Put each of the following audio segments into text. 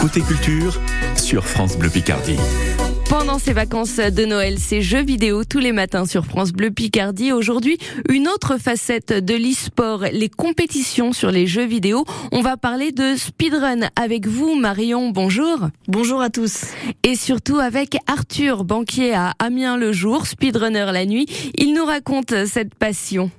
Côté culture, sur France Bleu Picardie. Pendant ces vacances de Noël, c'est jeux vidéo tous les matins sur France Bleu Picardie. Aujourd'hui, une autre facette de l'e-sport, les compétitions sur les jeux vidéo. On va parler de speedrun avec vous, Marion. Bonjour. Bonjour à tous. Et surtout avec Arthur, banquier à Amiens le jour, speedrunner la nuit. Il nous raconte cette passion.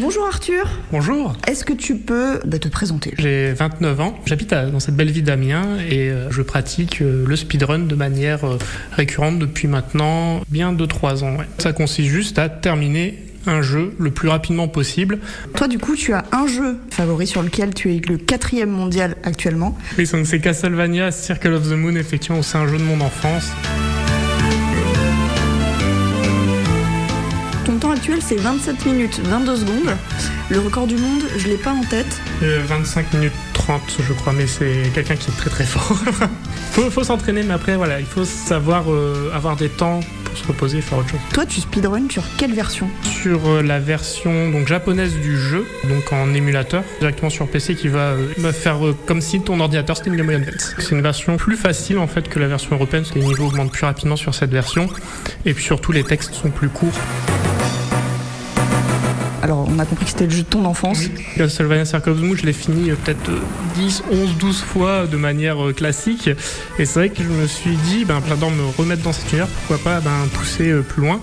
Bonjour Arthur. Bonjour. Est-ce que tu peux bah, te présenter? J'ai 29 ans. J'habite dans cette belle ville d'Amiens et euh, je pratique euh, le speedrun de manière euh, récurrente depuis maintenant bien 2-3 ans. Ça consiste juste à terminer un jeu le plus rapidement possible. Toi, du coup, tu as un jeu favori sur lequel tu es le quatrième mondial actuellement. Oui, c'est Castlevania Circle of the Moon. Effectivement, c'est un jeu de mon enfance. Actuel, c'est 27 minutes 22 secondes. Le record du monde, je l'ai pas en tête. 25 minutes 30, je crois, mais c'est quelqu'un qui est très très fort. faut, faut s'entraîner, mais après, voilà, il faut savoir euh, avoir des temps pour se reposer et faire autre chose. Toi, tu speedrun sur quelle version? Sur euh, la version donc japonaise du jeu, donc en émulateur, directement sur PC, qui va euh, faire comme si ton ordinateur c'était une Game Boy Advance. C'est une version plus facile en fait que la version européenne, parce que les niveaux augmentent plus rapidement sur cette version, et puis surtout les textes sont plus courts. Alors, on a compris que c'était le jeu de ton enfance. Castlevania Circle of the Moon, je l'ai fini euh, peut-être 10, 11, 12 fois de manière euh, classique. Et c'est vrai que je me suis dit, ben, j'adore me remettre dans cet univers, pourquoi pas ben, pousser euh, plus loin.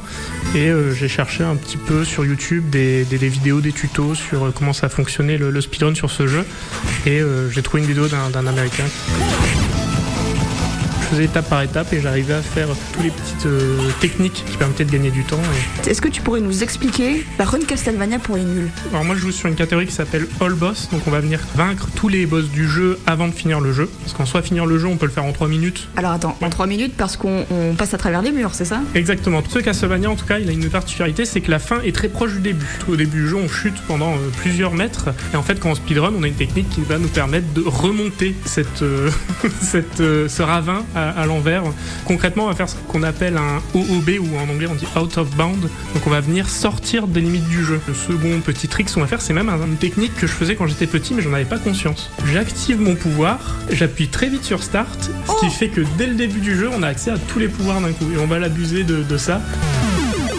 Et j'ai cherché un petit peu sur YouTube des vidéos, des tutos sur comment ça fonctionnait le, le speedrun sur ce jeu. Et j'ai trouvé une vidéo d'un américain faisais étape par étape et j'arrivais à faire toutes les petites euh, techniques qui permettaient de gagner du temps. Est-ce que tu pourrais nous expliquer la run Castlevania pour les nuls? Alors moi je joue sur une catégorie qui s'appelle All Boss, donc on va venir vaincre tous les boss du jeu avant de finir le jeu. Parce qu'en soit finir le jeu on peut le faire en 3 minutes. Alors attends, en 3 minutes parce qu'on passe à travers les murs, c'est ça? Exactement. Ce Castlevania en tout cas il a une particularité, c'est que la fin est très proche du début. Au début du jeu on chute pendant euh, plusieurs mètres et en fait quand on speedrun on a une technique qui va nous permettre de remonter cette, euh, cette, ce ravin à, l'envers. Concrètement, on va faire ce qu'on appelle un OOB ou en anglais on dit out of bound. Donc on va venir sortir des limites du jeu. Le second petit trick qu'on va faire, c'est même une technique que je faisais quand j'étais petit mais j'en avais pas conscience. J'active mon pouvoir, j'appuie très vite sur start, ce qui fait que dès le début du jeu, on a accès à tous les pouvoirs d'un coup et on va l'abuser de, de ça.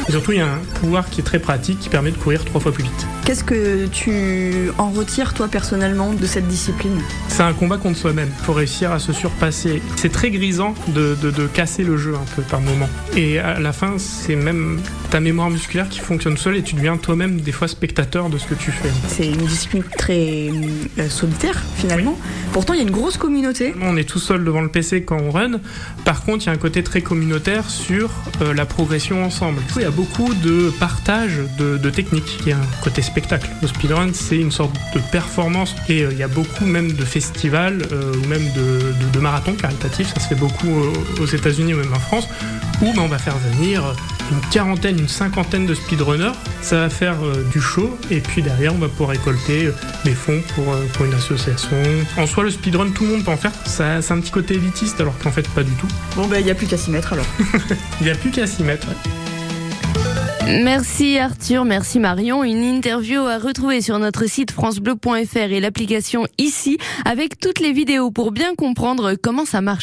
Et surtout, il y a un pouvoir qui est très pratique qui permet de courir trois fois plus vite. Qu'est-ce que tu en retires, toi, personnellement, de cette discipline? C'est un combat contre soi-même. Il faut réussir à se surpasser. C'est très grisant de, de, de, casser le jeu un peu par moment. Et à la fin, c'est même ta mémoire musculaire qui fonctionne seule et tu deviens toi-même des fois spectateur de ce que tu fais. C'est une discipline très euh, solitaire, finalement. Pourtant, il y a une grosse communauté. On est tout seul devant le PC quand on run. Par contre, il y a un côté très communautaire sur euh, la progression ensemble. Il y a beaucoup de partage de, de techniques. Il y a un côté spectacle. Le speedrun, c'est une sorte de performance et euh, il y a beaucoup même de festivals euh, ou même de, de, de, marathons caritatifs, ça se fait beaucoup aux États-Unis ou même en France, où ben, on va faire venir une quarantaine, une cinquantaine de speedrunners. Ça va faire euh, du show et puis derrière, on va pouvoir récolter euh, des fonds pour, euh, pour une association. En soi, le speedrun, tout le monde peut en faire. Ça, c'est un petit côté élitiste alors qu'en fait, pas du tout. Bon, ben, il n'y a plus qu'à s'y mettre alors. Il n'y a plus qu'à s'y mettre. Ouais. Merci Arthur, merci Marion. Une interview à retrouver sur notre site francebleu.fr et l'application ici avec toutes les vidéos pour bien comprendre comment ça marche.